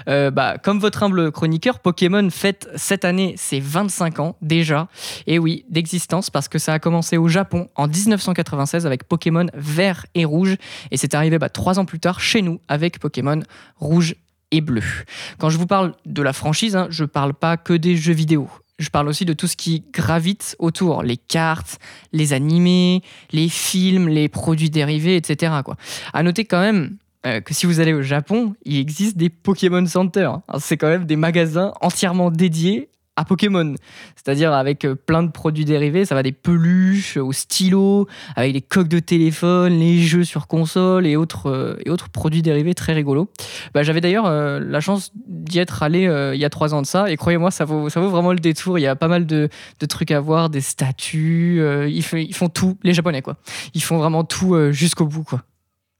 Euh, bah, comme votre humble chroniqueur, Pokémon fête cette année ses 25 ans déjà. Et oui, d'existence parce que ça a commencé au Japon en 1996 avec Pokémon vert et rouge. Et c'est arrivé bah, trois ans plus tard chez nous avec Pokémon rouge et bleu. Quand je vous parle de la franchise, hein, je parle pas que des jeux vidéo. Je parle aussi de tout ce qui gravite autour, les cartes, les animés, les films, les produits dérivés, etc. À noter quand même euh, que si vous allez au Japon, il existe des Pokémon Center. Alors, C'est quand même des magasins entièrement dédiés à Pokémon. C'est-à-dire avec euh, plein de produits dérivés, ça va des peluches aux stylos, avec des coques de téléphone, les jeux sur console et autres, euh, et autres produits dérivés très rigolos. Bah, J'avais d'ailleurs euh, la chance d'y être allé il y a trois ans de ça, et croyez-moi, ça vaut, ça vaut vraiment le détour. Il y a pas mal de, de trucs à voir, des statues, ils, ils font tout, les Japonais quoi. Ils font vraiment tout jusqu'au bout quoi.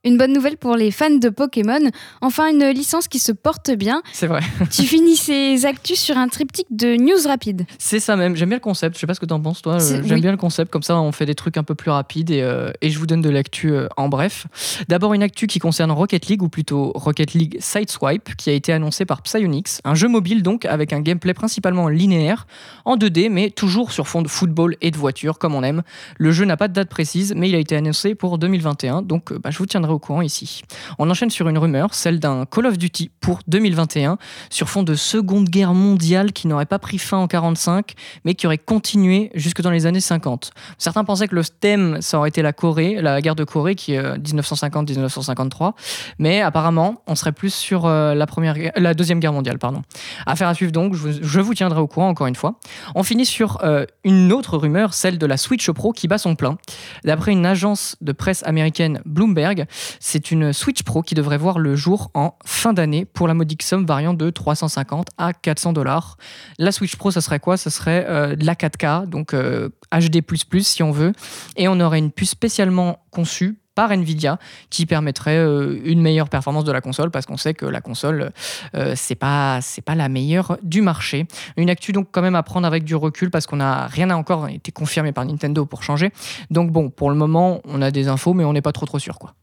Une bonne nouvelle pour les fans de Pokémon. Enfin, une licence qui se porte bien. C'est vrai. <laughs> tu finis ces actus sur un triptyque de news rapides. C'est ça même, j'aime bien le concept, je sais pas ce que t'en penses toi, j'aime oui. bien le concept, comme ça on fait des trucs un peu plus rapides et, euh, et je vous donne de l'actu euh, en bref. D'abord une actu qui concerne Rocket League ou plutôt Rocket League Sideswipe qui a été annoncé par Psyonix, un jeu mobile donc avec un gameplay principalement linéaire, en 2D mais toujours sur fond de football et de voiture comme on aime. Le jeu n'a pas de date précise mais il a été annoncé pour 2021 donc euh, bah, je vous tiendrai courant ici. On enchaîne sur une rumeur, celle d'un Call of Duty pour 2021, sur fond de Seconde Guerre mondiale qui n'aurait pas pris fin en 45, mais qui aurait continué jusque dans les années 50. Certains pensaient que le thème, ça aurait été la Corée, la guerre de Corée, qui est 1950-1953, mais apparemment, on serait plus sur euh, la, première, la Deuxième Guerre mondiale. Pardon. Affaire à suivre donc, je vous, je vous tiendrai au courant encore une fois. On finit sur euh, une autre rumeur, celle de la Switch Pro qui bat son plein. D'après une agence de presse américaine Bloomberg, c'est une Switch Pro qui devrait voir le jour en fin d'année pour la modique somme variant de 350 à 400 dollars. La Switch Pro, ça serait quoi? Ça serait euh, de la 4K, donc HD++ si on veut, et on aurait une puce spécialement conçue par Nvidia qui permettrait euh, une meilleure performance de la console parce qu'on sait que la console euh, c'est pas c'est pas la meilleure du marché. Une actu donc quand même à prendre avec du recul parce qu'on a rien encore été confirmé par Nintendo pour changer. Donc bon, pour le moment, on a des infos mais on n'est pas trop trop sûr quoi.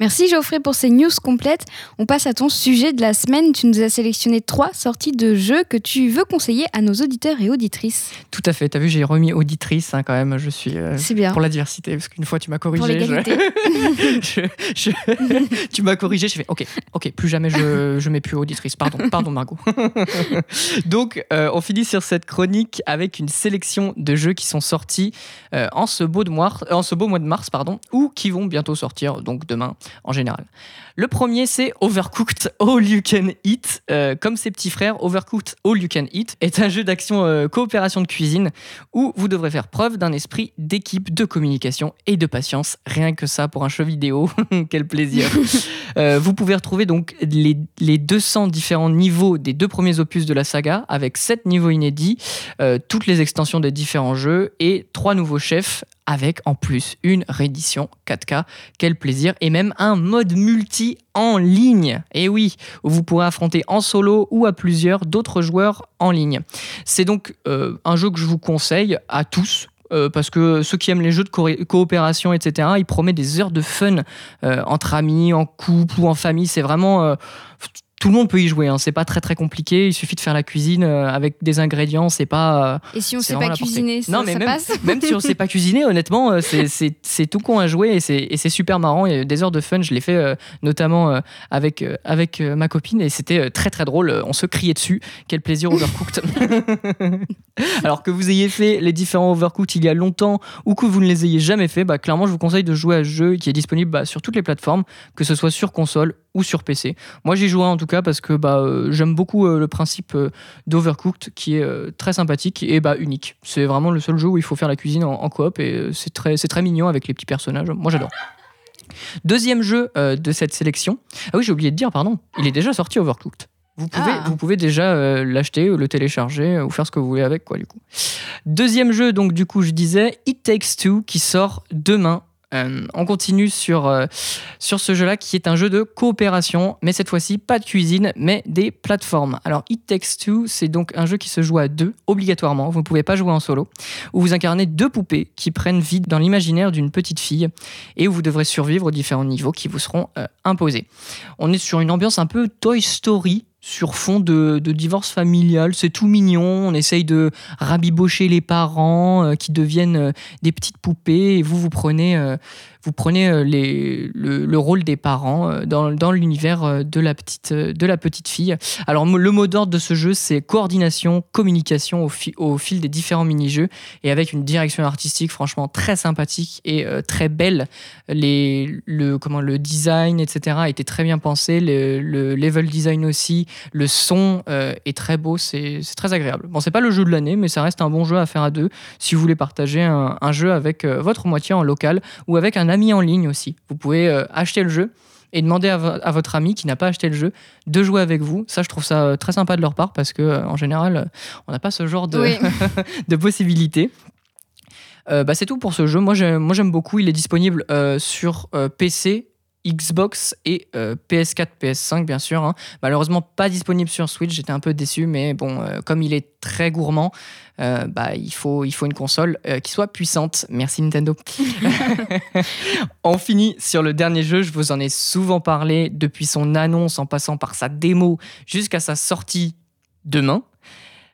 Merci Geoffrey pour ces news complètes. On passe à ton sujet de la semaine. Tu nous as sélectionné trois sorties de jeux que tu veux conseiller à nos auditeurs et auditrices. Tout à fait. Tu as vu, j'ai remis auditrice hein, quand même. Je suis euh, bien. pour la diversité parce qu'une fois tu m'as corrigé. Pour l'égalité. <laughs> je- je- je- <laughs> tu m'as corrigé. Je fais OK, OK. Plus jamais je, je mets plus auditrice. Pardon, pardon Margot. <laughs> Donc euh, on finit sur cette chronique avec une sélection de jeux qui sont sortis euh, en ce beau de mois, en ce beau mois de mars, pardon, ou qui vont bientôt sortir. Donc demain en général. Le premier, c'est Overcooked All You Can Eat. Euh, comme ses petits frères, Overcooked All You Can Eat est un jeu d'action euh, coopération de cuisine où vous devrez faire preuve d'un esprit d'équipe, de communication et de patience. Rien que ça pour un jeu vidéo. <laughs> Quel plaisir. <laughs> Euh, vous pouvez retrouver donc les, les 200 différents niveaux des deux premiers opus de la saga avec 7 niveaux inédits, toutes les extensions des différents jeux et trois nouveaux chefs avec en plus une réédition 4K. Quel plaisir. Et même un mode multi en ligne. Et oui, vous pourrez affronter en solo ou à plusieurs d'autres joueurs en ligne. C'est donc euh, un jeu que je vous conseille à tous. euh, parce que ceux qui aiment les jeux de coopération, etc., il promet des heures de fun euh, entre amis, en couple ou en famille. C'est vraiment. Tout le monde peut y jouer, hein. c'est pas très très compliqué. Il suffit de faire la cuisine euh, avec des ingrédients, c'est pas. euh, Et si on sait pas cuisiner, ça, non, mais ça même, passe <laughs> même si on sait pas cuisiner, honnêtement, euh, c'est- c'est c'est tout con à jouer et c'est super marrant. Il y a des heures de fun, je l'ai fait euh, notamment euh, avec, avec ma copine et c'était très très drôle. On se criait dessus. Quel plaisir Overcooked. <laughs> Alors que vous ayez fait les différents Overcooked il y a longtemps ou que vous ne les ayez jamais fait, bah, clairement, je vous conseille de jouer à ce jeu qui est disponible bah, sur toutes les plateformes, que ce soit sur console ou sur PC. Moi, j'y joué en tout cas parce que bah, euh, j'aime beaucoup euh, le principe euh, d'Overcooked qui est très sympathique et bah, unique. C'est vraiment le seul jeu où il faut faire la cuisine en, en coop et c'est très, très mignon avec les petits personnages. Moi, j'adore. Deuxième jeu euh, de cette sélection. Ah oui, j'ai oublié de dire, pardon. Il est déjà sorti Overcooked. Vous pouvez, Ah. vous pouvez déjà euh, l'acheter, le télécharger euh, ou faire ce que vous voulez avec, quoi, du coup. Deuxième jeu, donc, du coup, je disais It Takes Two qui sort demain. Euh, on continue sur, euh, sur ce jeu-là qui est un jeu de coopération, mais cette fois-ci pas de cuisine, mais des plateformes. Alors It Takes Two, c'est donc un jeu qui se joue à deux, obligatoirement, vous ne pouvez pas jouer en solo, où vous incarnez deux poupées qui prennent vie dans l'imaginaire d'une petite fille, et où vous devrez survivre aux différents niveaux qui vous seront euh, imposés. On est sur une ambiance un peu Toy Story, sur fond de, divorce familial, c'est tout mignon, on essaye de rabibocher les parents euh, qui deviennent euh, des petites poupées, et vous, vous prenez... euh, vous prenez euh, le, le rôle des parents euh, dans, l'univers euh, de, la petite, fille. Alors, le mot d'ordre de ce jeu, c'est coordination, communication au, fi- au fil des différents mini-jeux et avec une direction artistique franchement très sympathique et très belle. Le, design, etc., été très bien pensé. Le, le level design aussi. Le son est très beau. C'est très agréable. Bon, c'est pas le jeu de l'année, mais ça reste un bon jeu à faire à deux si vous voulez partager un, jeu avec votre moitié en local ou avec un ami en ligne aussi. Vous pouvez euh, acheter le jeu et demander à, vo- à votre ami qui n'a pas acheté le jeu de jouer avec vous. Ça, je trouve ça euh, très sympa de leur part parce que euh, en général, on n'a pas ce genre de, Oui. <laughs> de possibilités. Euh, bah, c'est tout pour ce jeu. Moi, j'aime moi, j'aime beaucoup. Il est disponible euh, sur euh, PC, Xbox et euh, PS4, PS5, bien sûr. hein. Malheureusement, pas disponible sur Switch. J'étais un peu déçu, mais bon, euh, comme il est très gourmand, euh, bah, il, faut, il faut une console euh, qui soit puissante. Merci Nintendo. <laughs> <laughs> On finit sur le dernier jeu. Je vous en ai souvent parlé depuis son annonce en passant par sa démo jusqu'à sa sortie demain.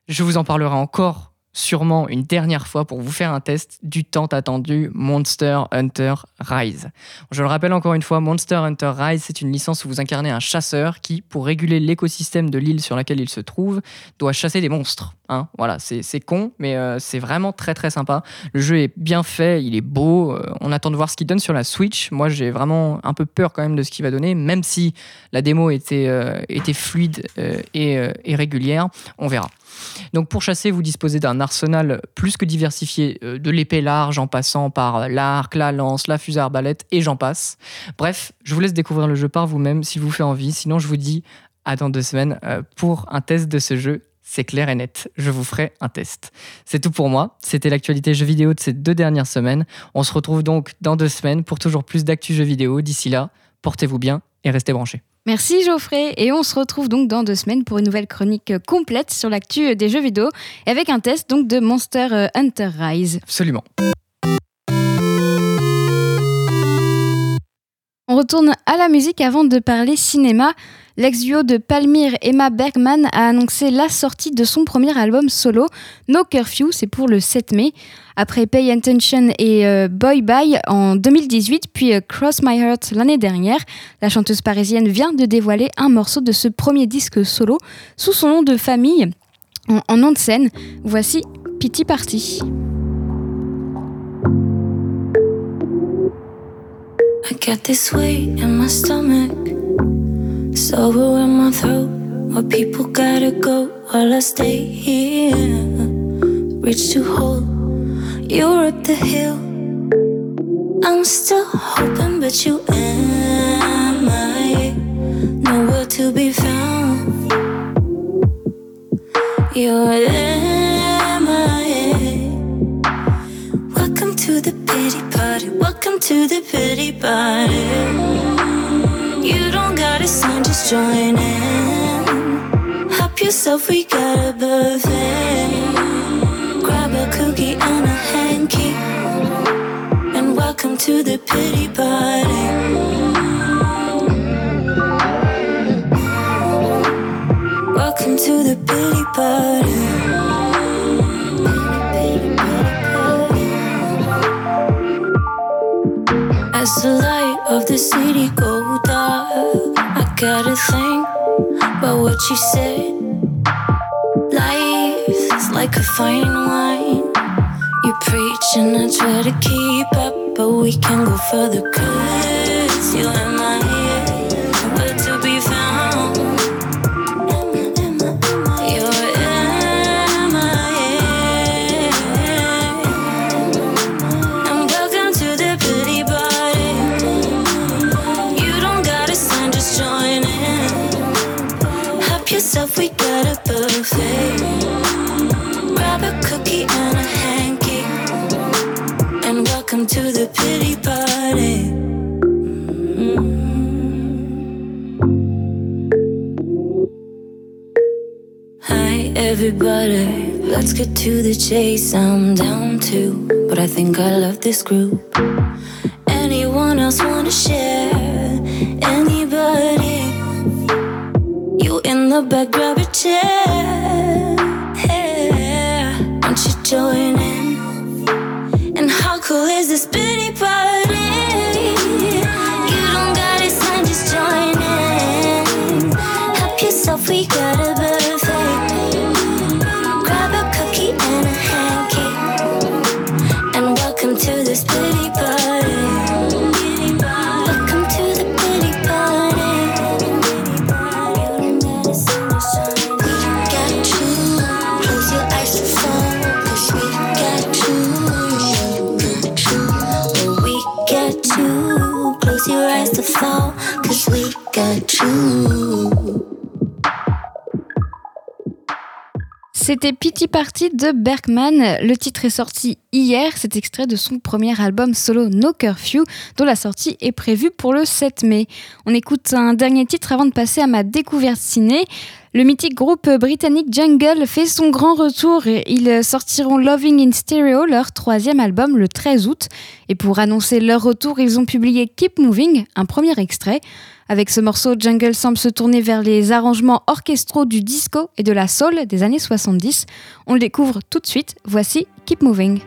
Je vous en parlerai encore sûrement une dernière fois pour vous faire un test du tant attendu Monster Hunter Rise. Je le rappelle encore une fois, Monster Hunter Rise, c'est une licence où vous incarnez un chasseur qui, pour réguler l'écosystème de l'île sur laquelle il se trouve, doit chasser des monstres. Hein. voilà, c'est con, mais euh, c'est vraiment très très sympa. Le jeu est bien fait, il est beau. Euh, on attend de voir ce qu'il donne sur la Switch. Moi, j'ai vraiment un peu peur quand même de ce qu'il va donner, même si la démo était, euh, fluide et, et régulière. On verra. Donc pour chasser, vous disposez d'un arsenal plus que diversifié, euh, de l'épée large en passant par l'arc, la lance, la fusée arbalète et j'en passe. Bref, je vous laisse découvrir le jeu par vous-même si vous fait envie. Sinon, je vous dis à dans deux semaines euh, pour un test de ce jeu. C'est clair et net, je vous ferai un test. C'est tout pour moi, c'était l'actualité jeux vidéo de ces deux dernières semaines. On se retrouve donc dans deux semaines pour toujours plus d'actu jeux vidéo. D'ici là, portez-vous bien et restez branchés. Merci Geoffrey et on se retrouve donc dans deux semaines pour une nouvelle chronique complète sur l'actu des jeux vidéo avec un test donc de Monster euh, Hunter Rise. Absolument. On retourne à la musique avant de parler cinéma. L'ex-duo de Palmyre Emma Bergman a annoncé la sortie de son premier album solo, No Curfew, c'est pour le 7 mai. Après Pay Attention et euh, Boy Bye en 2018, puis euh, Cross My Heart l'année dernière, la chanteuse parisienne vient de dévoiler un morceau de ce premier disque solo sous son nom de famille en, nom de scène. Voici Pity Party. I got this weight in my stomach, sober in my throat. Where people gotta go while I stay here. Reach to hold. You're up the hill. I'm still hoping, but you am I nowhere to be found. You're MIA. Welcome to the pity party. You don't gotta sign, just join in. Help yourself, we got a buffet Grab a cookie and a hanky. And welcome to the pity party. Welcome to the pity party. As the light of the city go dark, I gotta think about what you said. Life is like a fine wine. You preach and I try to keep up, but we can go further. Cause you and chase. I'm down too, but I think I love this group. Anyone else wanna share? Anybody? You in the back, grab a chair. C'était Pity Party de Bergman. Le titre est sorti hier. C'est extrait de son premier album solo No Curfew, dont la sortie est prévue pour le 7 mai. On écoute un dernier titre avant de passer à ma découverte ciné. Le mythique groupe britannique Jungle fait son grand retour et ils sortiront Loving in Stereo, leur troisième album, le 13 août. Et pour annoncer leur retour, ils ont publié Keep Moving, un premier extrait. Avec ce morceau, Jungle semble se tourner vers les arrangements orchestraux du disco et de la soul des années 70. On le découvre tout de suite. Voici Keep Moving.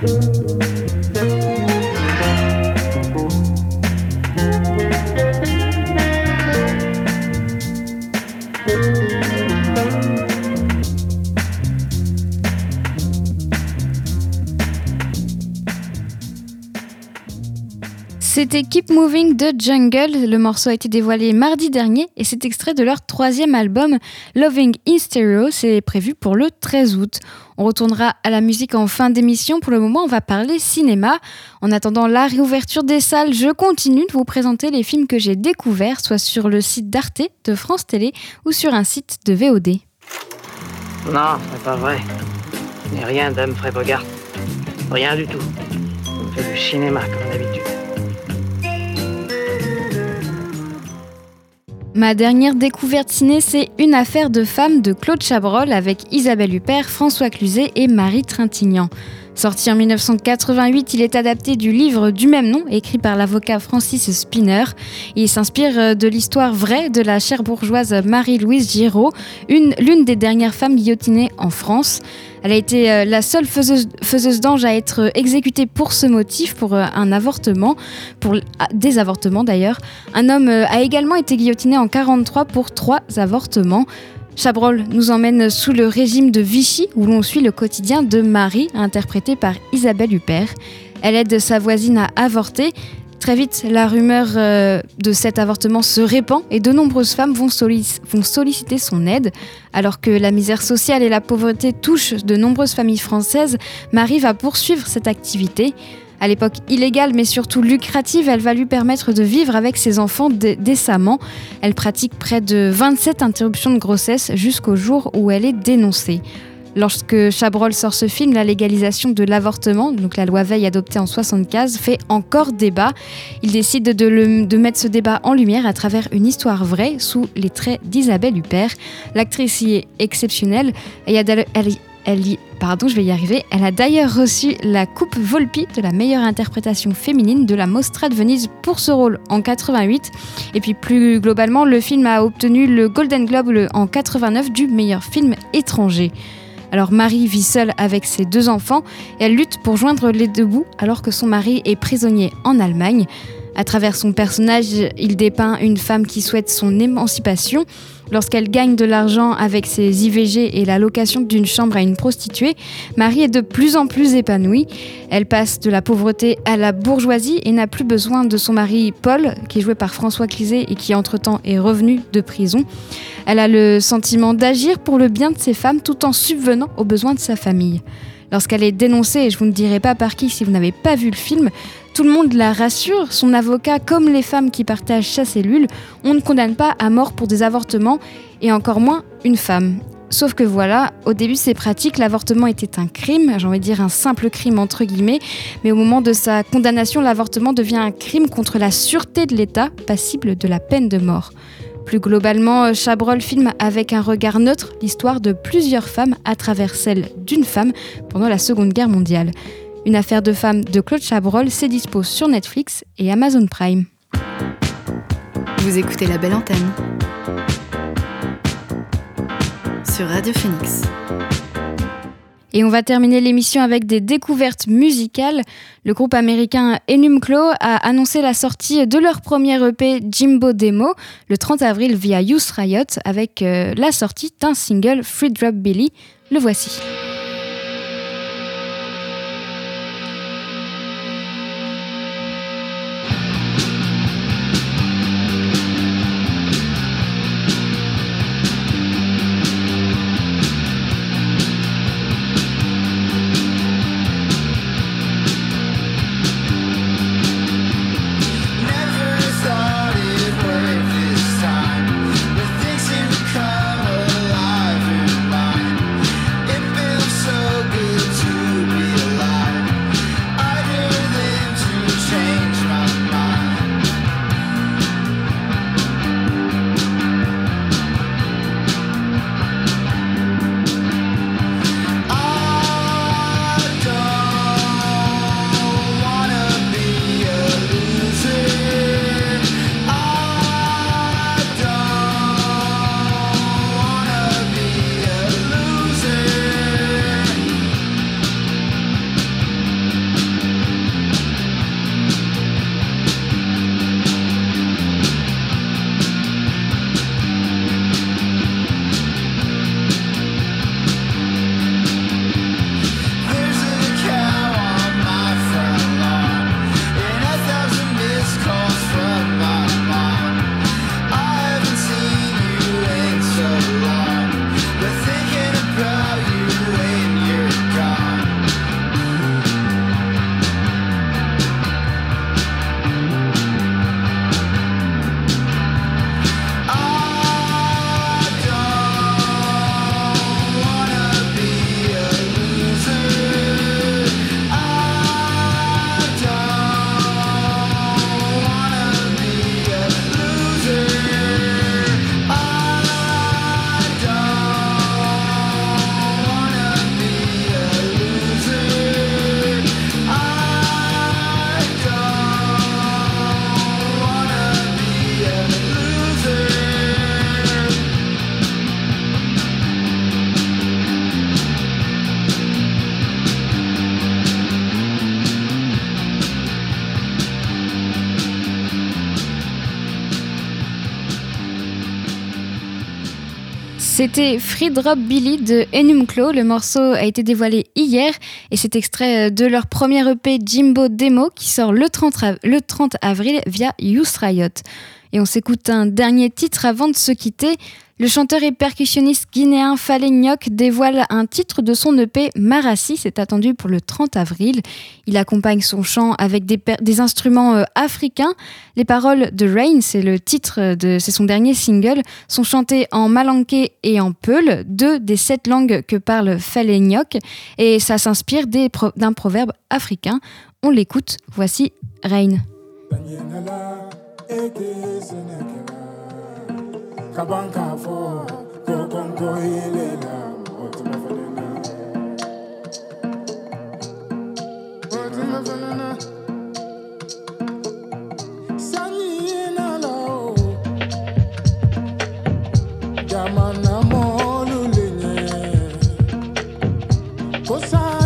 thank you C'était Keep Moving de Jungle. Le morceau a été dévoilé mardi dernier et c'est extrait de leur troisième album Loving in Stereo. C'est prévu pour le 13 août. On retournera à la musique en fin d'émission. Pour le moment, on va parler cinéma. En attendant la réouverture des salles, je continue de vous présenter les films que j'ai découverts, soit sur le site d'Arte, de France Télé ou sur un site de VOD. Non, c'est pas vrai. N'ai rien d'Humphrey Bogart. Rien du tout. On fait du cinéma comme d'habitude. Ma dernière découverte ciné, c'est Une affaire de femme de Claude Chabrol avec Isabelle Huppert, François Cluzet et Marie Trintignant. Sorti en 1988, il est adapté du livre du même nom, écrit par l'avocat Francis Spinner. Il s'inspire de l'histoire vraie de la chère bourgeoise Marie-Louise Giraud, l'une des dernières femmes guillotinées en France. Elle a été euh, la seule faiseuse, d'ange à être exécutée pour ce motif, pour euh, un avortement, pour ah, des avortements d'ailleurs. Un homme euh, a également été guillotiné en 43 pour trois avortements. Chabrol nous emmène sous le régime de Vichy, où l'on suit le quotidien de Marie, interprétée par Isabelle Huppert. Elle aide sa voisine à avorter Très vite, la rumeur euh, de cet avortement se répand et de nombreuses femmes vont, solliciter son aide. Alors que la misère sociale et la pauvreté touchent de nombreuses familles françaises, Marie va poursuivre cette activité. À l'époque illégale mais surtout lucrative, elle va lui permettre de vivre avec ses enfants décemment. Elle pratique près de 27 interruptions de grossesse jusqu'au jour où elle est dénoncée. Lorsque Chabrol sort ce film, la légalisation de l'avortement, donc la loi Veil adoptée en 75, fait encore débat. Il décide de, mettre ce débat en lumière à travers une histoire vraie sous les traits d'Isabelle Huppert. L'actrice y est exceptionnelle. Elle, y arriver. Elle a d'ailleurs reçu la Coupe Volpi de la meilleure interprétation féminine de la Mostra de Venise pour ce rôle en 88. Et puis plus globalement, le film a obtenu le Golden Globe en 89 du meilleur film étranger. Alors Marie vit seule avec ses deux enfants et elle lutte pour joindre les deux bouts alors que son mari est prisonnier en Allemagne. À travers son personnage, il dépeint une femme qui souhaite son émancipation. Lorsqu'elle gagne de l'argent avec ses IVG et la location d'une chambre à une prostituée, Marie est de plus en plus épanouie. Elle passe de la pauvreté à la bourgeoisie et n'a plus besoin de son mari Paul, qui est joué par François Clizet et qui entre-temps est revenu de prison. Elle a le sentiment d'agir pour le bien de ses femmes tout en subvenant aux besoins de sa famille. Lorsqu'elle est dénoncée, et je vous ne dirai pas par qui si vous n'avez pas vu le film, tout le monde la rassure, son avocat comme les femmes qui partagent sa cellule, on ne condamne pas à mort pour des avortements, et encore moins une femme. Sauf que voilà, au début c'est pratique, l'avortement était un crime, j'ai envie de dire un simple crime entre guillemets, mais au moment de sa condamnation, l'avortement devient un crime contre la sûreté de l'État, passible de la peine de mort. Plus globalement, Chabrol filme avec un regard neutre l'histoire de plusieurs femmes à travers celle d'une femme pendant la Seconde Guerre mondiale. Une affaire de femme de Claude Chabrol s'est dispo sur Netflix et Amazon Prime. Vous écoutez la belle antenne sur Radio Phoenix. Et on va terminer l'émission avec des découvertes musicales. Le groupe américain Enumclaw a annoncé la sortie de leur premier EP Jimbo Demo le 30 avril via Youth Riot avec euh, la sortie d'un single Free Drop Billy. Le voici. C'était Free Drop Billy de Enumclaw. Le morceau a été dévoilé hier et c'est extrait de leur premier EP Jimbo Demo qui sort le 30, le 30 avril via Youth Riot. Et on s'écoute un dernier titre avant de se quitter. Le chanteur et percussionniste guinéen Falenyok dévoile un titre de son EP Marassi, c'est attendu pour le 30 avril. Il accompagne son chant avec des, instruments euh, africains. Les paroles de Rain, c'est le titre c'est son dernier single, sont chantées en malanké et en peul, deux des sept langues que parle Falenyok, et ça s'inspire d'un proverbe africain. On l'écoute, voici Rain. kabanka fo kokonko ilela otimafanena jamana mɔlu le kosa.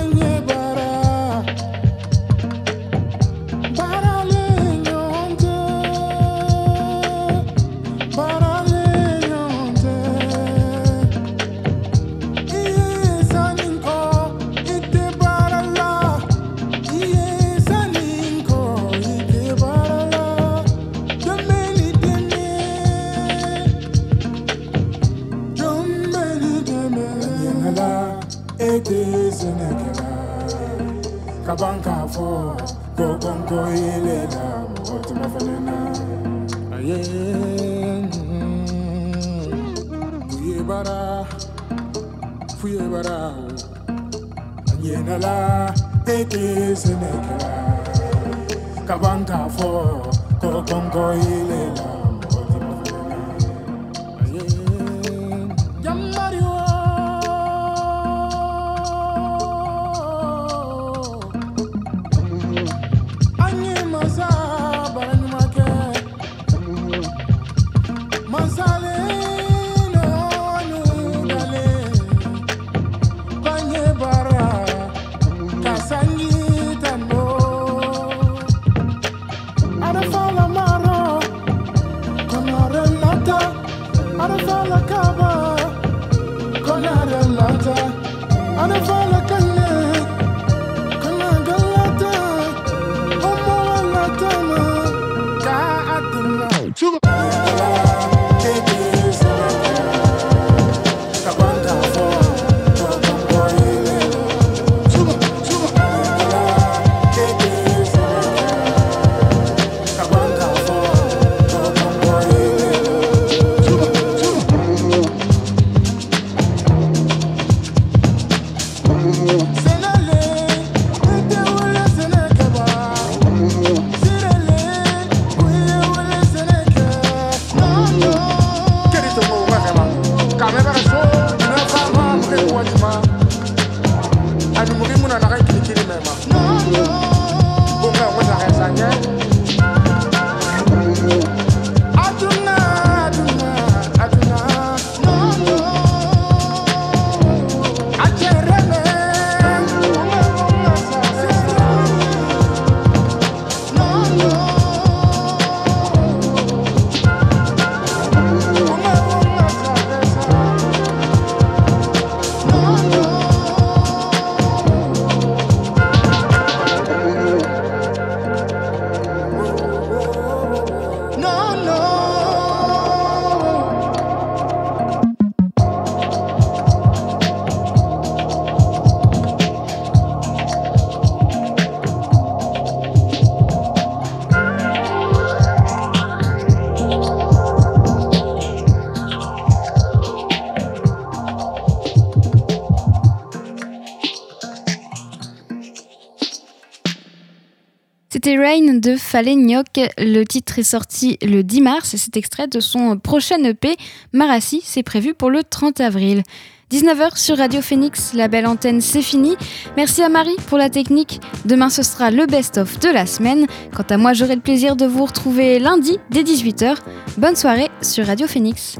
De Falenyok. Le titre est sorti le 10 mars et c'est extrait de son prochain EP, Marassi. C'est prévu pour le 30 avril. 19h sur Radio Phoenix, la belle antenne, c'est fini. Merci à Marie pour la technique. Demain, ce sera le best-of de la semaine. Quant à moi, j'aurai le plaisir de vous retrouver lundi dès 18h. Bonne soirée sur Radio Phoenix.